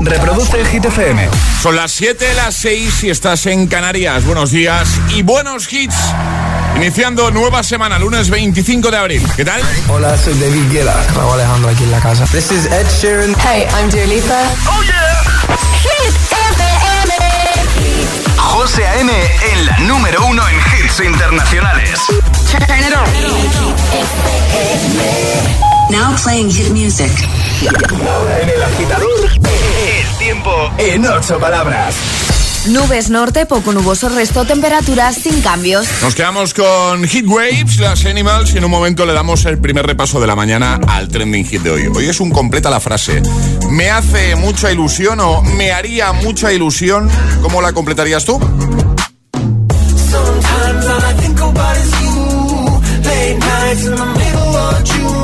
Reproduce Hit FM. Son las 7, las 6 y estás en Canarias. Buenos días y buenos hits. Iniciando nueva semana, lunes 25 de abril. ¿Qué tal? Hola, soy David Guetta. Raúl Alejandro aquí en la casa. This is Ed Sheeran. Hey, I'm Dua Lipa. ¡Oh, yeah! Hit FM. José A.M. en la número uno en hits internacionales. Turn it on. Now playing hit music. Ahora en el agitador, el tiempo en ocho palabras. Nubes norte, poco nuboso, resto temperaturas sin cambios. Nos quedamos con Hit Waves, las Animals, y en un momento le damos el primer repaso de la mañana al trending hit de hoy. Hoy es un completa la frase. Me hace mucha ilusión o me haría mucha ilusión. ¿Cómo la completarías tú? Sometimes all I think about is you. Late nights in the middle of June.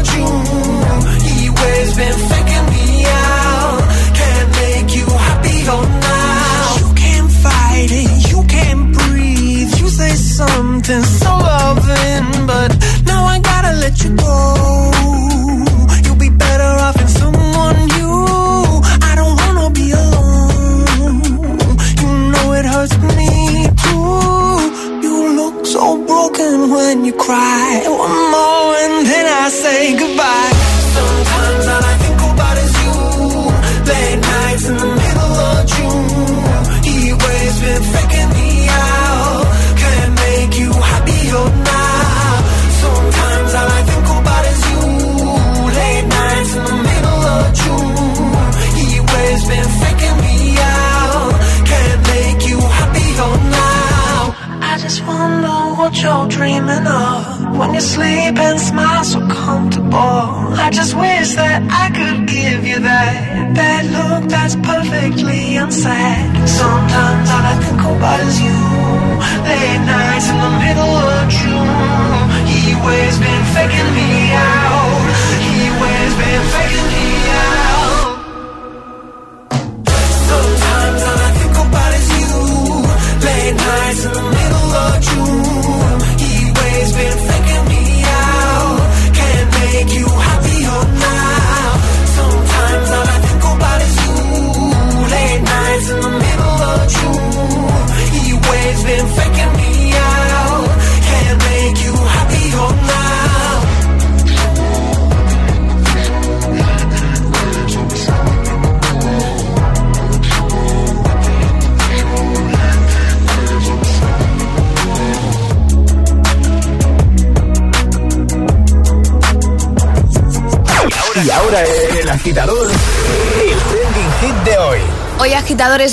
since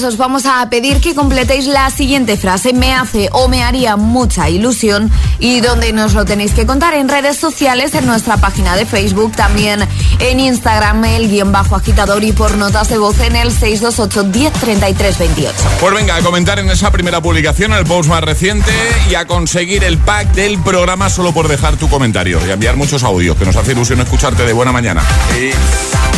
os vamos a pedir que completéis la siguiente frase. Me hace o me haría mucha ilusión. Y donde nos lo tenéis que contar en redes sociales, en nuestra página de Facebook, también en Instagram, el guion bajo agitador y por notas de voz en el 628 10 28. Pues venga, a comentar en esa primera publicación, el post más reciente, y a conseguir el pack del programa solo por dejar tu comentario y enviar muchos audios, que nos hace ilusión escucharte de buena mañana. Y,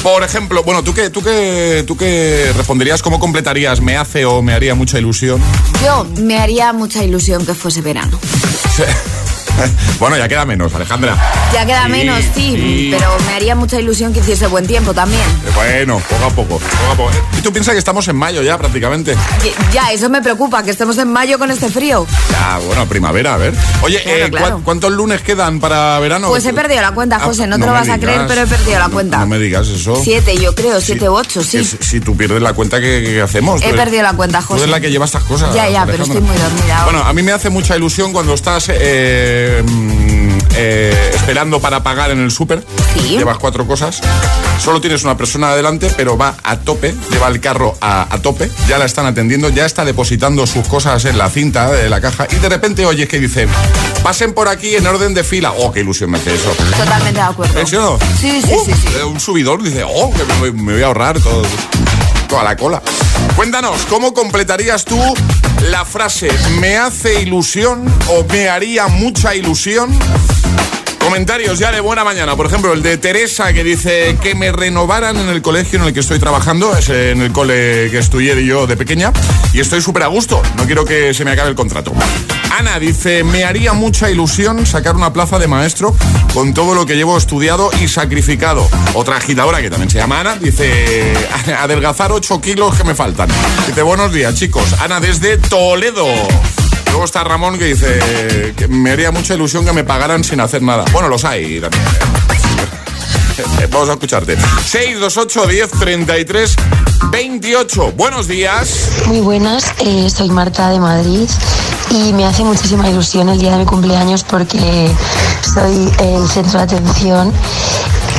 por ejemplo, bueno, ¿tú qué, tú qué, tú qué responderías? ¿Cómo completarías? ¿Me hace o me haría mucha ilusión? Yo me haría mucha ilusión que fuese verano. bueno, ya queda menos, Alejandra. Ya queda Sí, menos, sí, sí. pero me haría mucha ilusión que hiciese buen tiempo también. Eh, Bueno, poco a poco, poco a poco. ¿Y tú piensas que estamos en mayo ya prácticamente? Ya, eso me preocupa, que estemos en mayo con este frío. Ya, bueno, primavera, a ver. Oye, Claro, eh, claro. ¿cu- ¿cuántos lunes quedan para verano? Pues he perdido la cuenta, Ah, José, no te lo vas a creer, pero he perdido la cuenta. No, me digas eso. Siete, yo creo, siete u ocho, sí. si, si tú pierdes la cuenta, ¿qué, qué hacemos? He Tú eres- perdido la cuenta, Tú José. eres la que lleva estas cosas. Ya, ya, pero estoy muy dormida ahora. Bueno, a mí me hace mucha ilusión cuando estás eh, mm, eh, esperando para pagar en el súper. Sí. Llevas cuatro cosas. Solo tienes una persona adelante, pero va a tope, lleva el carro a, a tope, ya la están atendiendo, ya está depositando sus cosas en la cinta de la caja y de repente oyes que dice, pasen por aquí en orden de fila. Oh, qué ilusión me hace eso. Totalmente de acuerdo. Sí, sí, Uh, sí, sí. eh, Un subidor dice, oh, que me, voy- me voy a ahorrar todo, toda la cola. Cuéntanos, ¿cómo completarías tú la frase me hace ilusión o me haría mucha ilusión? Comentarios ya de buena mañana. Por ejemplo, el de Teresa que dice que me renovaran en el colegio en el que estoy trabajando. Es en el cole que estudié yo de pequeña. Y estoy súper a gusto. No quiero que se me acabe el contrato. Ana dice, me haría mucha ilusión sacar una plaza de maestro con todo lo que llevo estudiado y sacrificado. Otra agitadora que también se llama Ana dice, adelgazar 8 kilos que me faltan. Dice, buenos días chicos. Ana desde Toledo. Luego está Ramón que dice que me haría mucha ilusión que me pagaran sin hacer nada. Bueno, los hay también. ¿eh? Vamos a escucharte. 628 10 33 28. Buenos días. Muy buenas, eh, soy Marta de Madrid y me hace muchísima ilusión el día de mi cumpleaños porque soy el centro de atención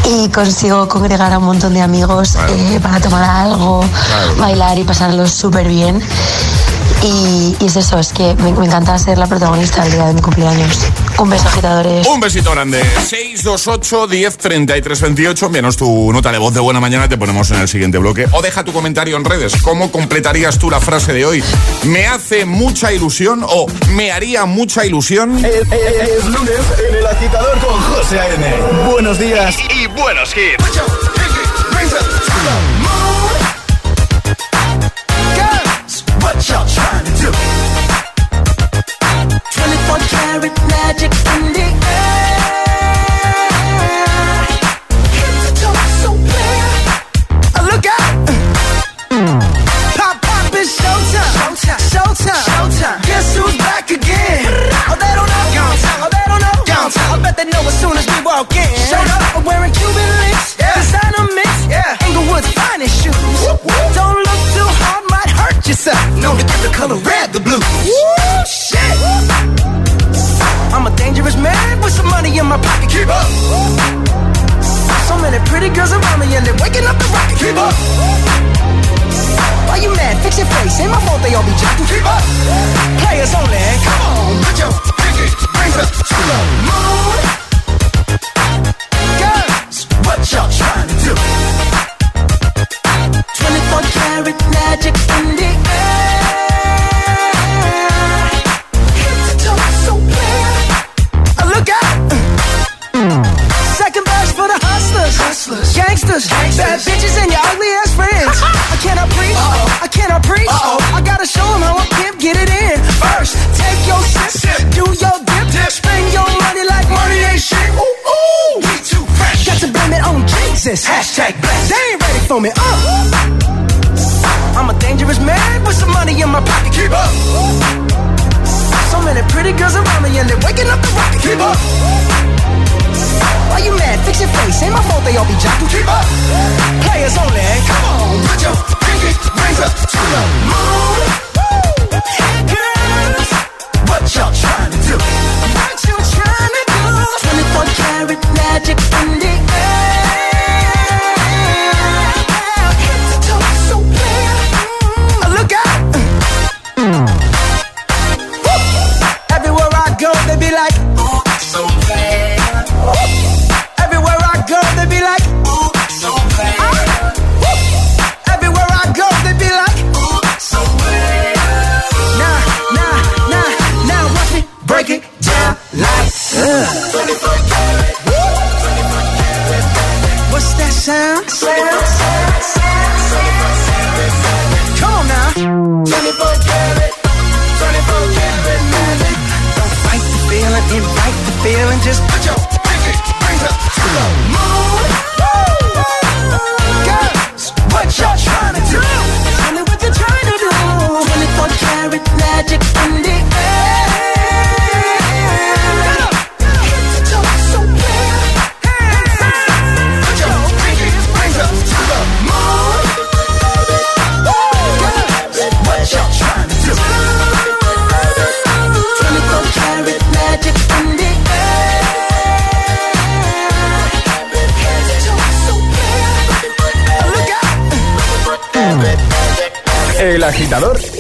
y consigo congregar a un montón de amigos eh, para tomar algo, Claro. bailar y pasarlo súper bien. Y, y es eso, es que me, me encanta ser la protagonista del día de mi cumpleaños. Un beso, agitadores. Un besito grande. 628 10 33 28. Envíanos tu nota de voz de buena mañana. Te ponemos en el siguiente bloque. O deja tu comentario en redes. ¿Cómo completarías tú la frase de hoy? ¿Me hace mucha ilusión o me haría mucha ilusión? Es, es- es lunes en el agitador con José A.N. Buenos días y, buenos hits. Magic in the air. Head to toe, so clear. Look out! Pop, pop, it's showtime. Showtime. Showtime. Showtime. Guess who's back again? Oh, they don't know. Oh, they don't know. I bet they know as soon as we walk in. Showed up. I'm wearing Cuban links. Yeah. Designer mix. Yeah. Inglewood's finest shoes. Don't look too hard, might hurt yourself. Known to give the color red the blues. Woo, in my pocket. Keep up. So many pretty girls around me and they're waking up the rocket. Keep up. Why you mad? Fix your face. Ain't my fault they all be jacking. Keep up. Players only. Come on, put your pinky rings up to the moon.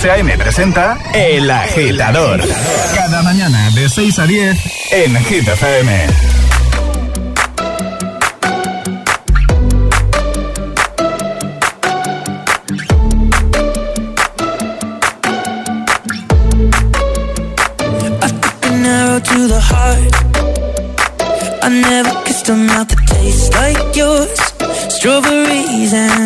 José A.M. presenta El Agitador. Cada mañana de 6 a 10 en Hit FM. To the heart, I never kissed a mouth that tastes like yours. Strawberries and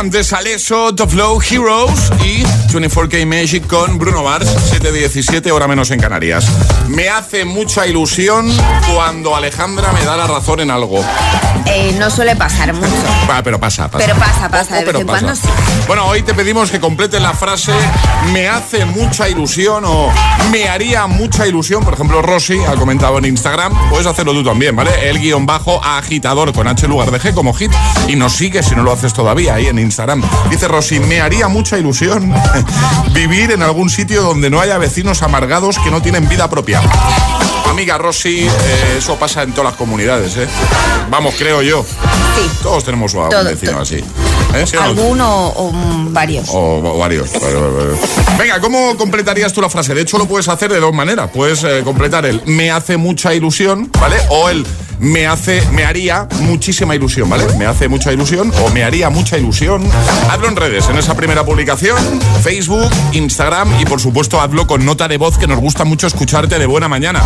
antes Alesso, Top Flow, Heroes y 24K Magic con Bruno Mars, 7.17 hora menos en Canarias. Me hace mucha ilusión cuando Alejandra me da la razón en algo. Eh, no suele pasar mucho. Va, pero pasa, pasa. Pero pasa, pasa, de pero vez en cuando sí. Bueno, hoy te pedimos que completes la frase me hace mucha ilusión o me haría mucha ilusión. Por ejemplo, Rosy ha comentado en Instagram. Puedes hacerlo tú también, ¿vale? El guion bajo agitador con H lugar de G como hit. Y nos sigue si no lo haces todavía ahí en Instagram. Dice Rosy, me haría mucha ilusión vivir en algún sitio donde no haya vecinos amargados que no tienen vida propia. Amiga Rosy, eh, eso pasa en todas las comunidades, ¿eh? Vamos, creo yo. Sí. Todos tenemos a un vecino así. ¿Eh? Alguno o varios. O, o varios. Venga, ¿cómo completarías tú la frase? De hecho, lo puedes hacer de dos maneras. Puedes eh, completar el me hace mucha ilusión, ¿vale? O el me hace, me haría muchísima ilusión, ¿vale? Me hace mucha ilusión o me haría mucha ilusión. Hazlo en redes, en esa primera publicación, Facebook, Instagram y por supuesto hazlo con nota de voz que nos gusta mucho escucharte de buena mañana.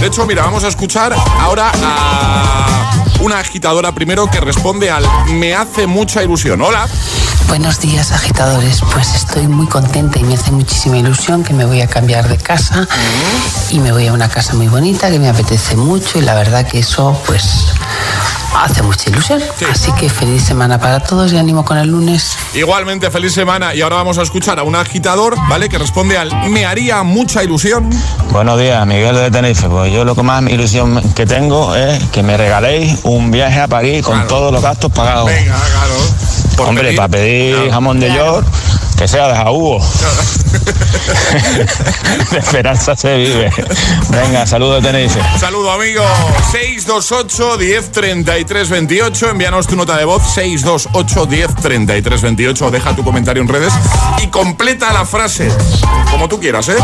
De hecho, mira, vamos a escuchar ahora a una agitadora primero que responde al me hace mucha ilusión. Hola. Buenos días, agitadores. Pues estoy muy contenta y me hace muchísima ilusión que me voy a cambiar de casa y me voy a una casa muy bonita que me apetece mucho y la verdad que eso, pues, hace mucha ilusión. Así que feliz semana para todos y ánimo con el lunes. Igualmente, feliz semana. Y ahora vamos a escuchar a un agitador, ¿vale? Que responde al me haría mucha ilusión. Buenos días, Miguel de Tenerife. Pues yo lo que más ilusión que tengo es que me regaléis un viaje a París con todos los gastos pagados. Venga, claro. Por Hombre, pedir- para pedir jamón de york, que sea de jaúgo. de esperanza se vive. Venga, saludos de Tenerife. Saludo, amigo. 628 10 33 28. Envíanos tu nota de voz. 628 10 33 28. Deja tu comentario en redes y completa la frase como tú quieras, ¿eh?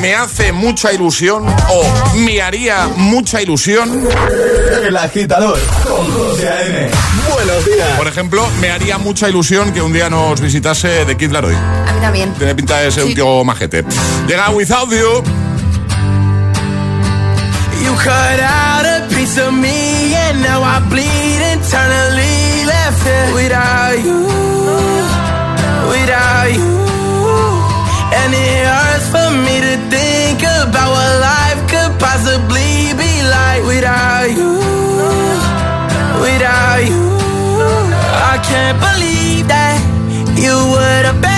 Me hace mucha ilusión o me haría mucha ilusión. El agitador con José A.M. Buenos días. Por ejemplo, me haría mucha ilusión que un día nos visitase de Kid Laroi. A mí también. Tiene pinta de ser un tío majete. Llega Without You. You cut out a piece of me, and now I bleed internally. Left here without you, without you. And it hurts for me to think about what life could possibly be like without you, without you. I can't believe that you would have me.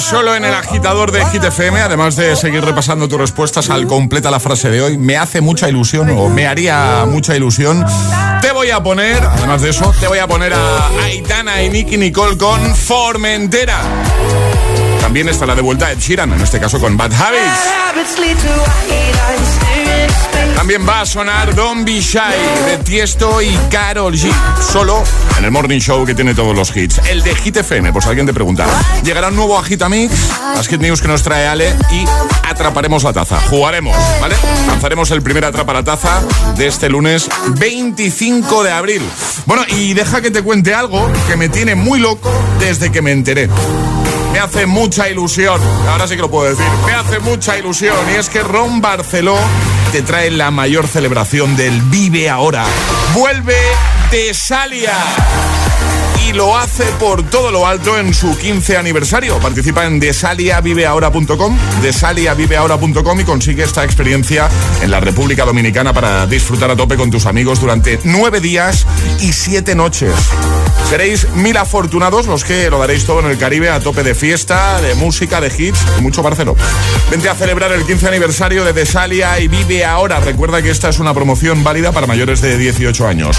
solo en el agitador de Hit FM, además de seguir repasando tus respuestas al completa la frase de hoy, me hace mucha ilusión o me haría mucha ilusión. Te voy a poner, además de eso, te voy a poner a Aitana y Nicky Nicole con Formentera. También estará de vuelta en este caso con Bad Habits. También va a sonar Don't Be de Tiesto y Carol G. Solo en el Morning Show que tiene todos los hits. El de Hit FM, si alguien te pregunta. Llegará un nuevo Agitamix, las Hit News que nos trae Ale y atraparemos la taza. Jugaremos, ¿vale? Lanzaremos el primer Atrapa la Taza de este lunes 25 de abril. Bueno, y deja que te cuente algo que me tiene muy loco desde que me enteré. Me hace mucha ilusión, ahora sí que lo puedo decir, me hace mucha ilusión y es que Ron Barceló te trae la mayor celebración del Vive Ahora. Vuelve Tesalia lo hace por todo lo alto en su 15 aniversario. Participa en desaliaviveahora.com, desaliaviveahora.com y consigue esta experiencia en la República Dominicana para disfrutar a tope con tus amigos durante nueve días y siete noches. Seréis mil afortunados los que lo daréis todo en el Caribe a tope de fiesta, de música, de hits y mucho Barceló. Vente a celebrar el 15 aniversario de Desalia y vive ahora. Recuerda que esta es una promoción válida para mayores de 18 años.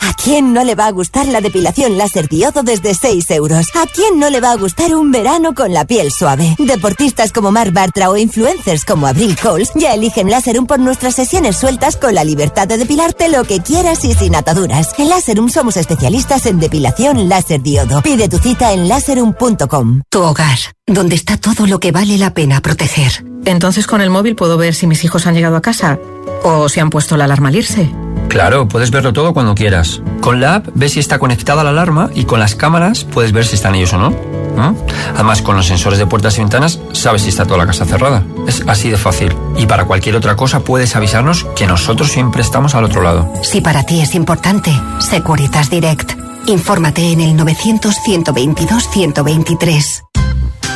¿A quién no le va a gustar la depilación láser diodo desde 6 euros? ¿A quién no le va a gustar un verano con la piel suave? Deportistas como Marc Bartra o influencers como Abril Coles ya eligen Láserum por nuestras sesiones sueltas con la libertad de depilarte lo que quieras y sin ataduras. En Láserum somos especialistas en depilación láser diodo. Pide tu cita en láserum.com. Tu hogar, donde está todo lo que vale la pena proteger. Entonces con el móvil puedo ver si mis hijos han llegado a casa o si han puesto la alarma al irse. Claro, puedes verlo todo cuando quieras. Con la app ves si está conectada la alarma y con las cámaras puedes ver si están ellos o no. ¿Mm? Además, con los sensores de puertas y ventanas sabes si está toda la casa cerrada. Es así de fácil. Y para cualquier otra cosa puedes avisarnos que nosotros siempre estamos al otro lado. Si para ti es importante, Securitas Direct. Infórmate en el 900-122-123.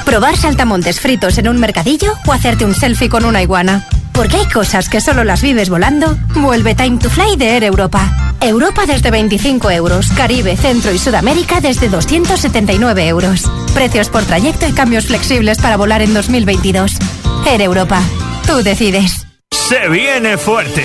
¿Probar saltamontes fritos en un mercadillo o hacerte un selfie con una iguana? Porque hay cosas que solo las vives volando. Vuelve Time to Fly de Air Europa. Europa desde 25 euros. Caribe, Centro y Sudamérica desde 279 euros. Precios por trayecto y cambios flexibles para volar en 2022. Air Europa. Tú decides. Se viene fuerte.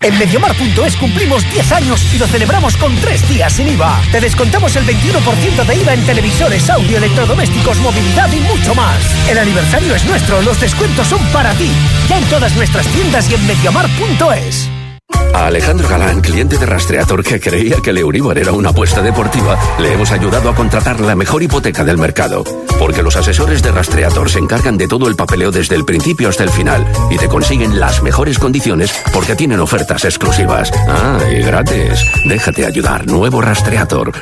En Mediomar.es cumplimos 10 años y lo celebramos con 3 días sin IVA. Te descontamos el 21% de IVA en televisores, audio, electrodomésticos, movilidad y mucho más. El aniversario es nuestro, los descuentos son para ti. Ya en todas nuestras tiendas y en a Alejandro Galán, cliente de Rastreator que creía que el Euribor era una apuesta deportiva, le hemos ayudado a contratar la mejor hipoteca del mercado. Porque los asesores de Rastreator se encargan de todo el papeleo desde el principio hasta el final y te consiguen las mejores condiciones porque tienen ofertas exclusivas. Ah, y gratis. Déjate ayudar. Nuevo Rastreator.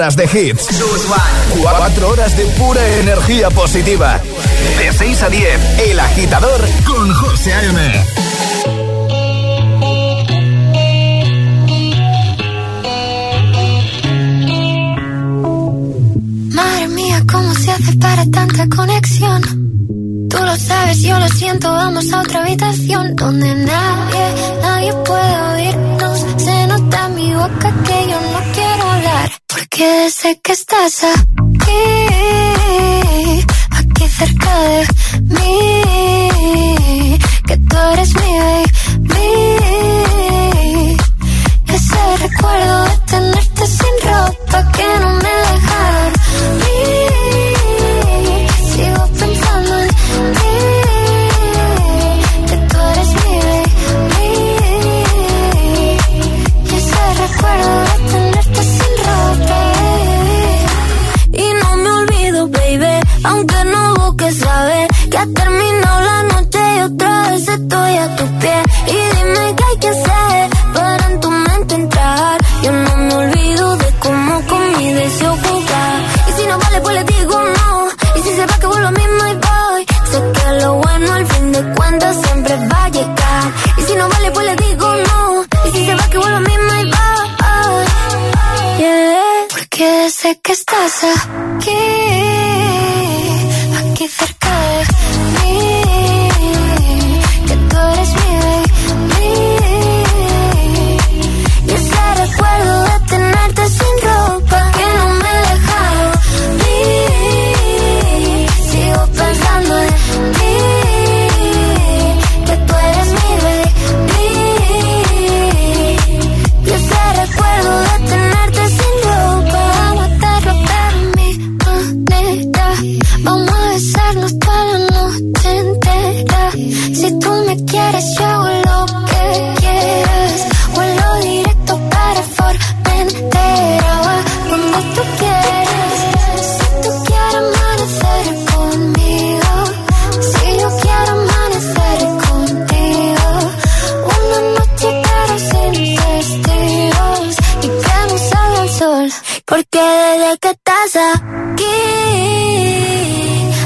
horas de hits. 4 horas de pura energía positiva. De 6 a 10, El Agitador con José A.M. Madre mía, ¿cómo se hace para tanta conexión? Tú lo sabes, yo lo siento, vamos a otra habitación donde nadie, nadie puede que estás a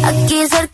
aquí cerca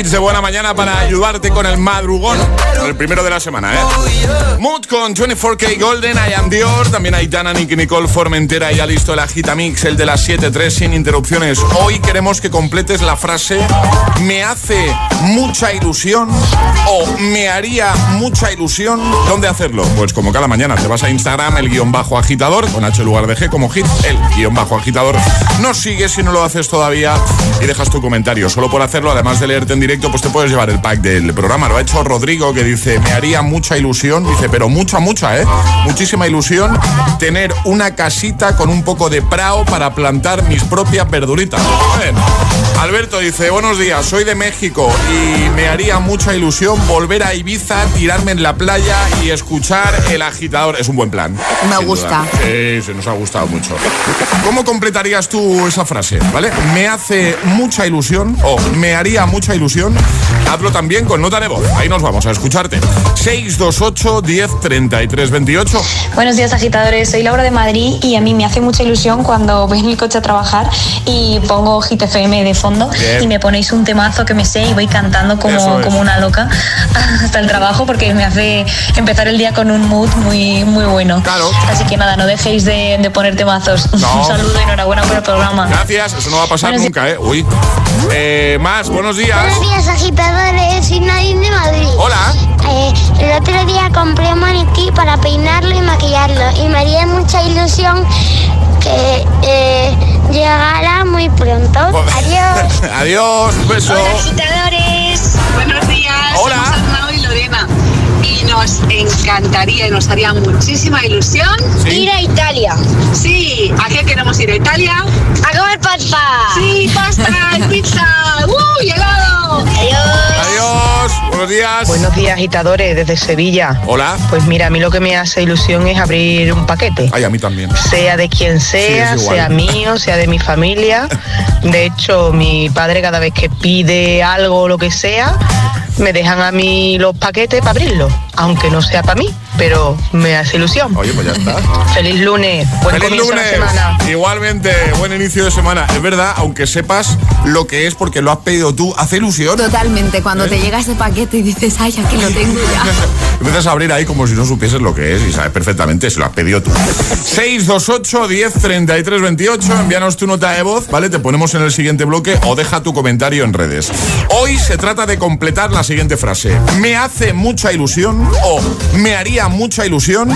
hits de buena mañana para ayudarte con el madrugón. El primero de la semana, ¿eh? Mood con 24K Golden, I am Dior. También hay Dana, Nick Nicole, Formentera. Ya listo el Agita Mix, el de las 7-3 sin interrupciones. Hoy queremos que completes la frase Me hace mucha ilusión o me haría mucha ilusión. ¿Dónde hacerlo? Pues como cada mañana, te vas a Instagram, el guion bajo agitador, con H lugar de G como hit, el guion bajo agitador. No sigues si no lo haces todavía y dejas tu comentario. Solo por hacerlo, además de leerte en directo pues te puedes llevar el pack del programa. Lo ha hecho Rodrigo, que dice, me haría mucha ilusión, dice, pero mucha, mucha, ¿eh? Muchísima ilusión tener una casita con un poco de prao para plantar mis propias verduritas. Alberto dice, buenos días, soy de México y me haría mucha ilusión volver a Ibiza, tirarme en la playa y escuchar el agitador. Es un buen plan. Me gusta. Sí, sí, nos ha gustado mucho. ¿Cómo completarías tú esa frase? ¿Vale? Me hace mucha ilusión o me haría mucha ilusión canción, hazlo también con nota de voz. Ahí nos vamos a escucharte. 628 10 33 28. Buenos días, agitadores. Soy Laura de Madrid y a mí me hace mucha ilusión cuando voy en el coche a trabajar y pongo GTFM de fondo y me ponéis un temazo que me sé y voy cantando como, como una loca hasta el trabajo porque me hace empezar el día con un mood muy, muy bueno. Claro. Así que nada, no dejéis de, de poner temazos. Un saludo y enhorabuena por el programa. Gracias, eso no va a pasar nunca, ¿eh? Uy. Eh, más, buenos días. Buenos días agitadores. Soy Nadine de Madrid. Hola. Eh, el otro día compré un maniquí para peinarlo y maquillarlo. Y me haría mucha ilusión que eh, llegara muy pronto. Adiós. Adiós, un beso. agitadores. Buenos días. Hola. Somos Arnau y Lorena. Y nos encantaría y nos haría muchísima ilusión Sí. ir a Italia. Sí, ¿a qué queremos ir a Italia? A comer pasta. Sí, pasta y pizza. ¡Uh, helado! Adiós. Buenos días. Buenos días, agitadores, desde Sevilla. Hola. Pues mira, a mí lo que me hace ilusión es abrir un paquete. Ay, a mí también. Sea de quien sea, Sí, sea mío, sea de mi familia. De hecho, mi padre cada vez que pide algo o lo que sea, me dejan a mí los paquetes para abrirlos. Aunque no sea para mí, pero me hace ilusión. Oye, pues ya está. Feliz lunes, buen Feliz comienzo de lunes. la semana. Igualmente, buen inicio de semana. Es verdad, aunque sepas lo que es porque lo has pedido tú, hace ilusión. Totalmente, cuando ¿Eh? te llega ese paquete y dices, ay, aquí lo tengo ya. Empiezas a abrir ahí como si no supieses lo que es y sabes perfectamente si lo has pedido tú. 628 10 33 28. Envíanos tu nota de voz, ¿vale? Te ponemos en el siguiente bloque o deja tu comentario en redes. Hoy se trata de completar la siguiente frase. Me hace mucha ilusión o me haría mucha ilusión.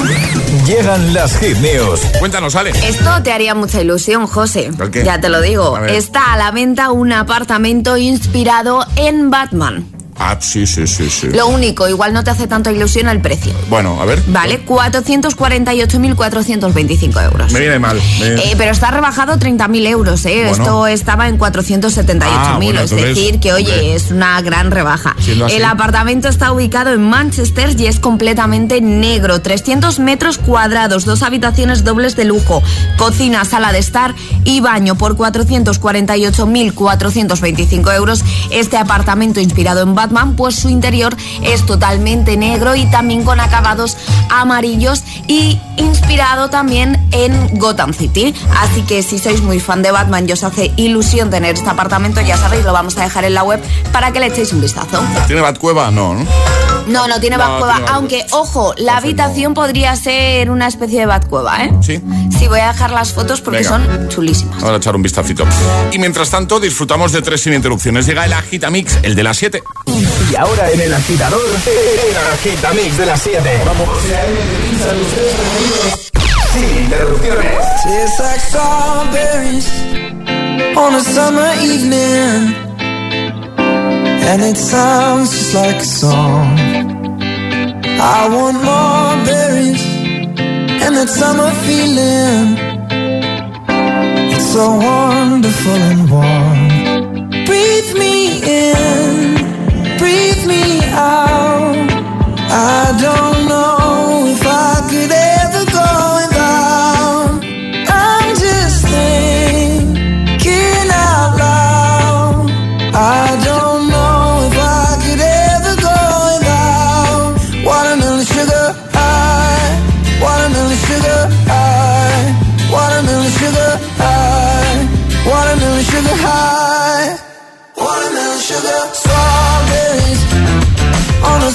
Llegan las hit news. Cuéntanos, Ale. Esto te haría mucha ilusión, José. ¿El qué? Ya te lo digo. A. Está a la venta un apartamento inspirado en Batman. Ah, sí, sí, sí, sí. Lo único, igual no te hace tanta ilusión el precio. Bueno, a ver. Vale, 448.425 euros. Me viene mal. me viene- Eh, pero está rebajado 30.000 euros, ¿eh? Bueno. Esto estaba en 478.000, Ah, bueno, es decir, que oye, es una gran rebaja. El apartamento está ubicado en Manchester y es completamente negro, 300 metros cuadrados, dos habitaciones dobles de lujo, cocina, sala de estar y baño por 448.425 euros. Este apartamento inspirado en Batman, pues su interior es totalmente negro y también con acabados amarillos y inspirado también en Gotham City. Así que si sois muy fan de Batman y os hace ilusión tener este apartamento, ya sabéis, lo vamos a dejar en la web para que le echéis un vistazo. ¿Tiene Batcueva? No, ¿no? No, no tiene No, Batcueva, tiene aunque, ojo, la habitación podría ser una especie de Batcueva, ¿eh? Sí. Sí, voy a dejar las fotos porque Venga. son chulísimas. Vamos a echar un vistacito. Y mientras tanto, disfrutamos de tres sin interrupciones. Llega el Agitamix, el de las 7. Y ahora en el agitador, el agitamix de las 7. Vamos. Sin interrupciones. Tastes like strawberries on a summer evening. And it sounds just like a song. I want more berries and that summer feeling. It's so wonderful and warm. I don't know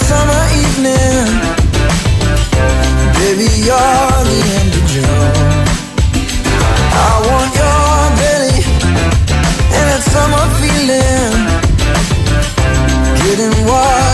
summer evening. Baby, you're the end of June. I want your belly and that summer feeling. Getting washed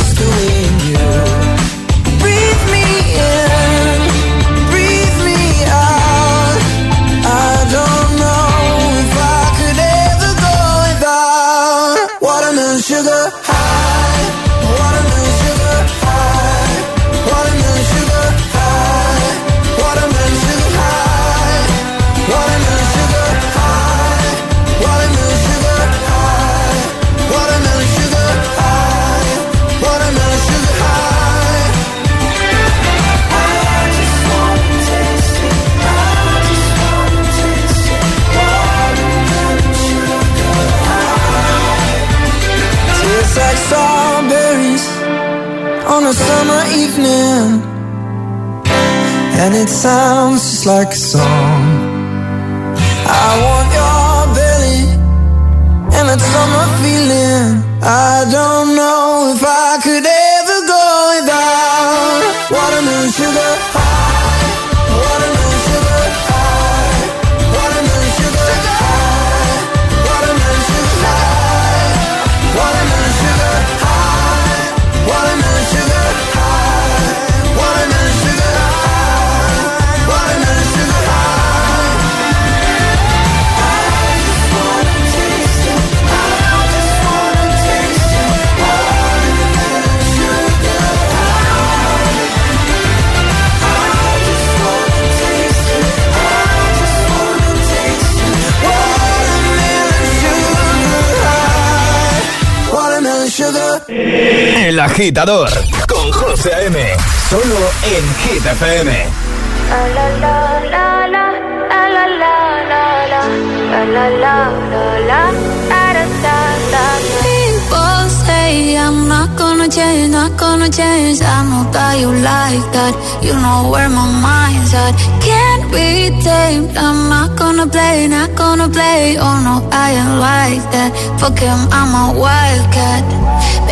and it sounds just like a song. Agitador con José A.M. Solo en Hit FM. People say I'm not gonna change, not gonna change. I know that you like that. You know where my mind's at. Can't be tamed. I'm not gonna play, not gonna play. Oh no, I ain't like that. Fuck him, I'm a wildcat.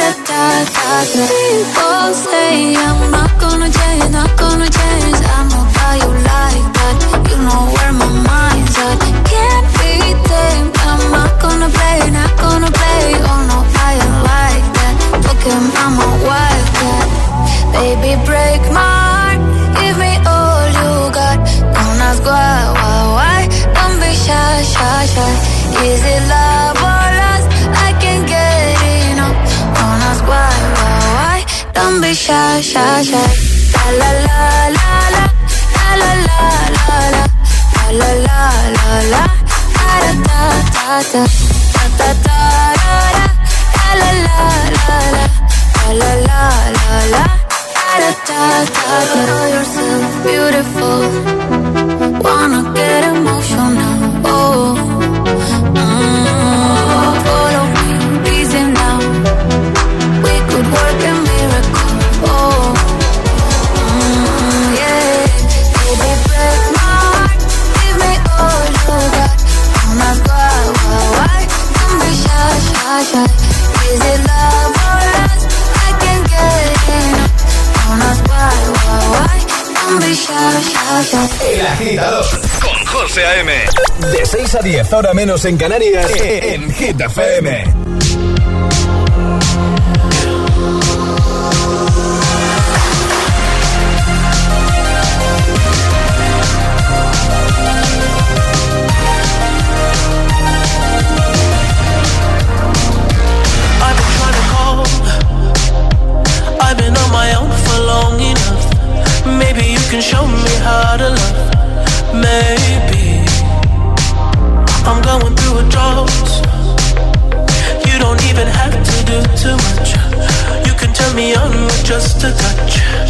para estar atrás. se llama con 傻傻 a 10, ahora menos en Canarias, eh, eh. en Hit FM. Maybe you can show me how to love. draws. You don't even have to do too much. You can turn me on with just a touch.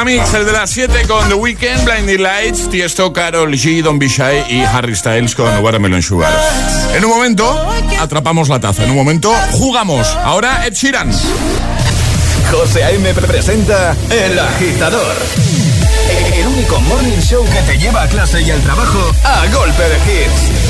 Agitamix, el de las 7 con The Weeknd, Blinding Lights, Tiesto, Carol G, Don Bishai y Harry Styles con Watermelon Sugar. En un momento atrapamos la taza, en un momento jugamos. Ahora Ed Sheeran. José A.M. presenta El Agitador. El único morning show que te lleva a clase y al trabajo a golpe de hits.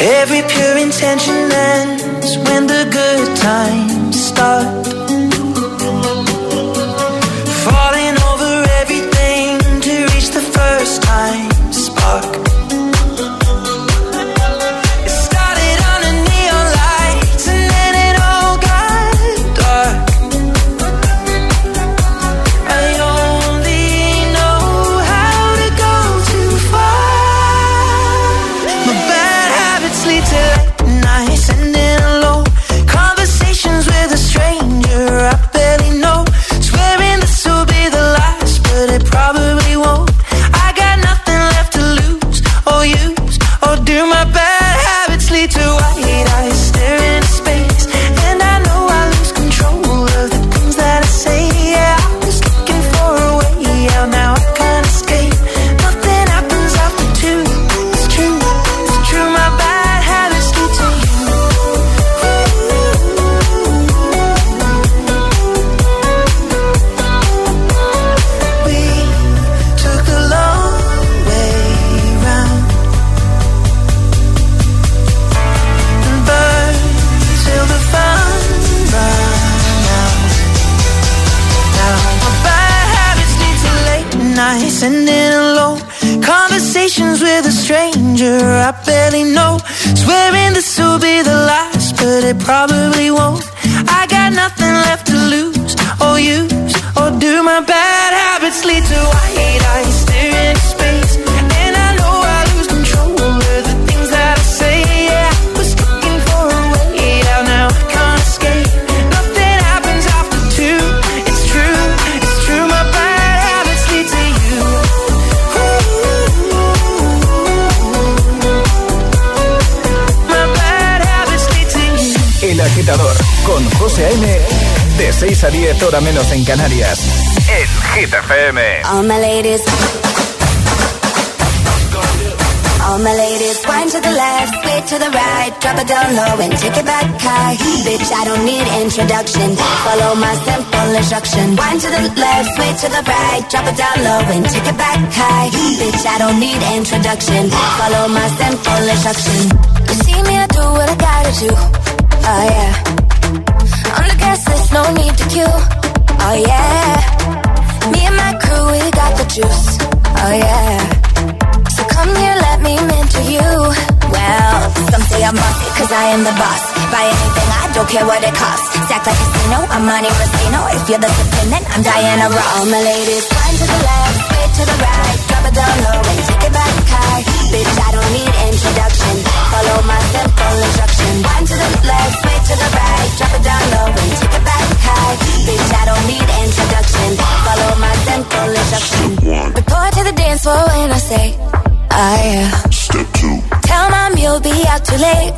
Every pure intention and introduction. Follow my simple instruction. Wind to the left, sway to the right, drop it down low and take it back high. Bitch, I don't need introduction. Follow my simple instruction. You see me, I do what I gotta do. Oh yeah. On the gas list, no need to queue. Oh yeah. Me and my crew, we got the juice. Oh yeah. So come here, let me mentor you. Well, some say I'm bossy, cause I am the boss. Buy anything, I don't care what it costs. Stack like a casino, I'm Monte Rustino. If you're the supreme, then I'm Diana Ross. All my ladies, one to the left, to the right. Drop it down low and take it back high. Bitch, I don't need introduction. Follow my simple instruction. One to the left, straight to the right. Drop it down low and take it back high. Bitch, I don't need introduction. Follow my simple instruction. Report to the dance floor when I say, oh yeah. Step two. Tell mom you'll be out too late.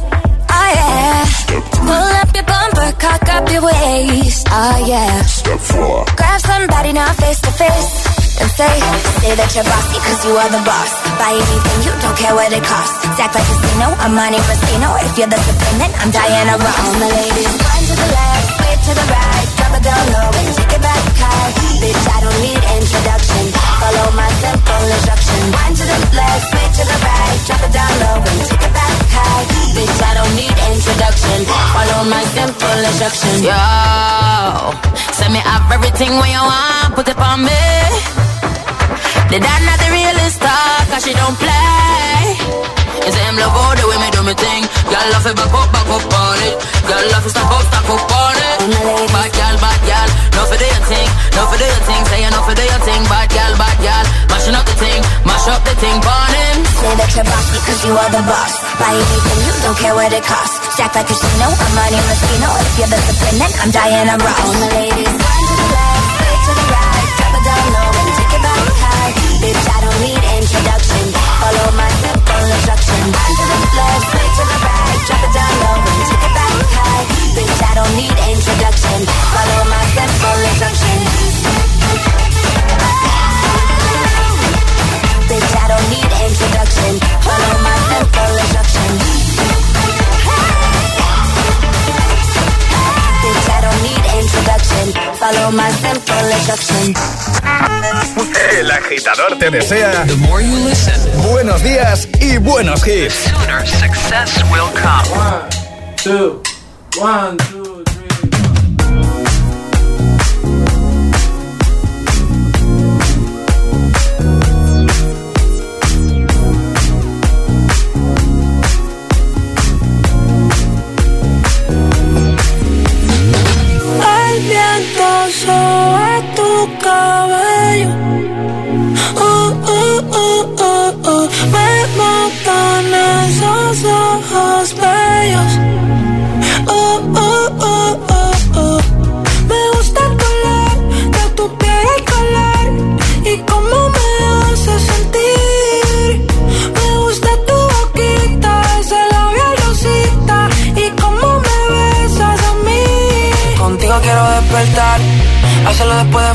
Oh yeah. Step three. Pull up your bumper, cock up your your waist. Oh yeah. Step four. Grab somebody now face to face. And say, say that you're bossy cause you are the boss. Buy anything, you don't care what it costs. Act like casino, I'm money Racino. If you're the supreme, then I'm Diana Ross. All my ladies, one to the left, sway to the right. Drop it down low and take it back high. Bitch, I don't need introduction. Follow my simple instruction. One to the left, sway to the right. Drop it down low and take it back high. Bitch, I don't need introduction. Follow my simple instruction. Yo, send me up everything when you want, put it on me. The dad not the realest star, cause she don't play. Say him love all the way me do me thing. Girl love it back up, back up on it. Girl love it stop up, stop up on it. Bad girl, bad girl, no for do your thing, no for do your thing. Say no for do your thing, bad girl, bad girl. Mashing up the thing, mash up the thing, burn him. Say that you're bossy cause you are the boss. Buy anything, you don't care what it costs. Stack like a casino, I'm money Moschino. If you're the supreme, then I'm Diana Ross. All my ladies, to the left, straight to the right. Drop it down low Bitch, I don't need introduction. Follow my simple instruction. One to the left, straight to the right. Drop it down low and take it back high. Bitch, I don't need introduction. Follow my simple instruction. Bitch, I don't need introduction. Follow my simple instruction. Need introduction. Follow my simple instruction. El agitador te desea buenos días y buenos hits. Sooner success will come. One, two, one, two. Sobre tu cabello. Oh, oh, oh.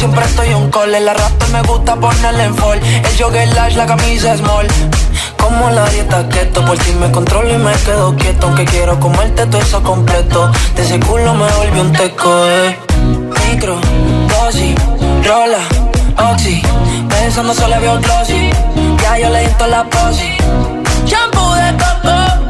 Siempre estoy un call. El arrastre me gusta ponerle en fall. El jogger lash, la camisa small. Como la dieta keto, por ti me controlo y me quedo quieto. Aunque quiero comerte todo eso completo. De ese culo me volvió un teco, eh. Micro, dosis, rola, oxi. Pensando solo un glossy. Ya yo le di la posi. Shampoo de coco,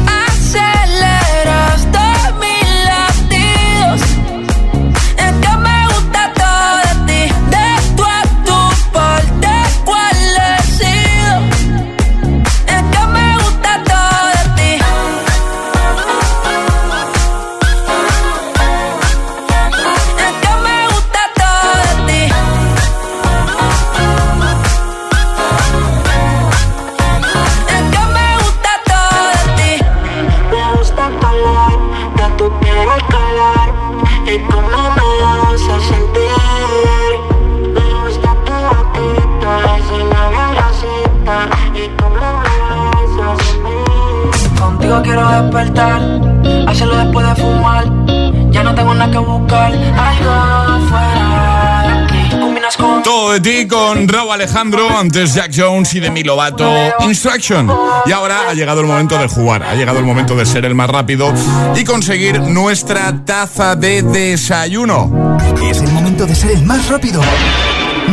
Alejandro, antes Jack Jones y Demi Lovato, Instruction. Y ahora ha llegado el momento de jugar, ha llegado el momento de ser el más rápido y conseguir nuestra taza de desayuno. Es el momento de ser el más rápido.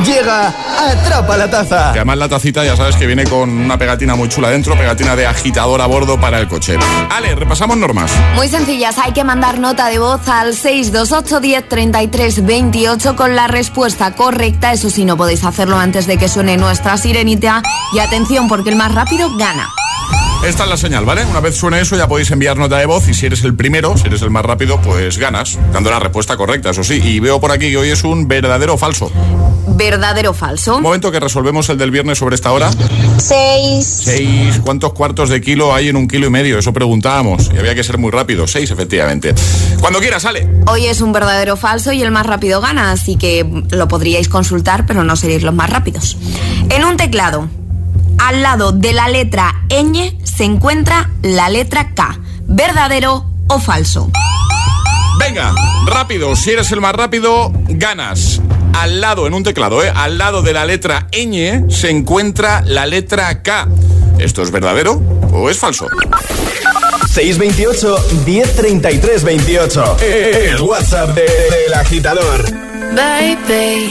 Llega, atrapa la taza. Que además la tacita ya sabes que viene con una pegatina muy chula dentro, pegatina de agitador a bordo para el coche. Ale, repasamos normas. Muy sencillas, hay que mandar nota de voz al 628 10 33 28 con la respuesta correcta. Eso sí, no podéis hacerlo antes de que suene nuestra sirenita. Y atención, porque el más rápido gana. Esta es la señal, ¿vale? Una vez suene eso ya podéis enviar nota de voz y si eres el primero, si eres el más rápido, pues ganas, dando la respuesta correcta, eso sí. Y veo por aquí que hoy es un verdadero o falso. ¿Verdadero o falso? Un momento que resolvemos el del viernes sobre esta hora. Seis. Seis. ¿Cuántos cuartos de kilo hay en un kilo y medio? Eso preguntábamos. Y había que ser muy rápido. Seis, efectivamente. Cuando quieras, sale. Hoy es un verdadero o falso y el más rápido gana, así que lo podríais consultar, pero no seréis los más rápidos. En un teclado, al lado de la letra ñ se encuentra la letra K. ¿Verdadero o falso? Venga, rápido. Si eres el más rápido, ganas. Al lado, en un teclado, ¿eh? Al lado de la letra ñ se encuentra la letra K. ¿Esto es verdadero o es falso? 628 1033 28. El WhatsApp de- del agitador. Baby,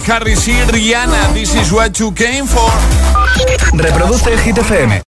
Calvin Harris y Rihanna. This is what you came for. Reproduce el Hit FM.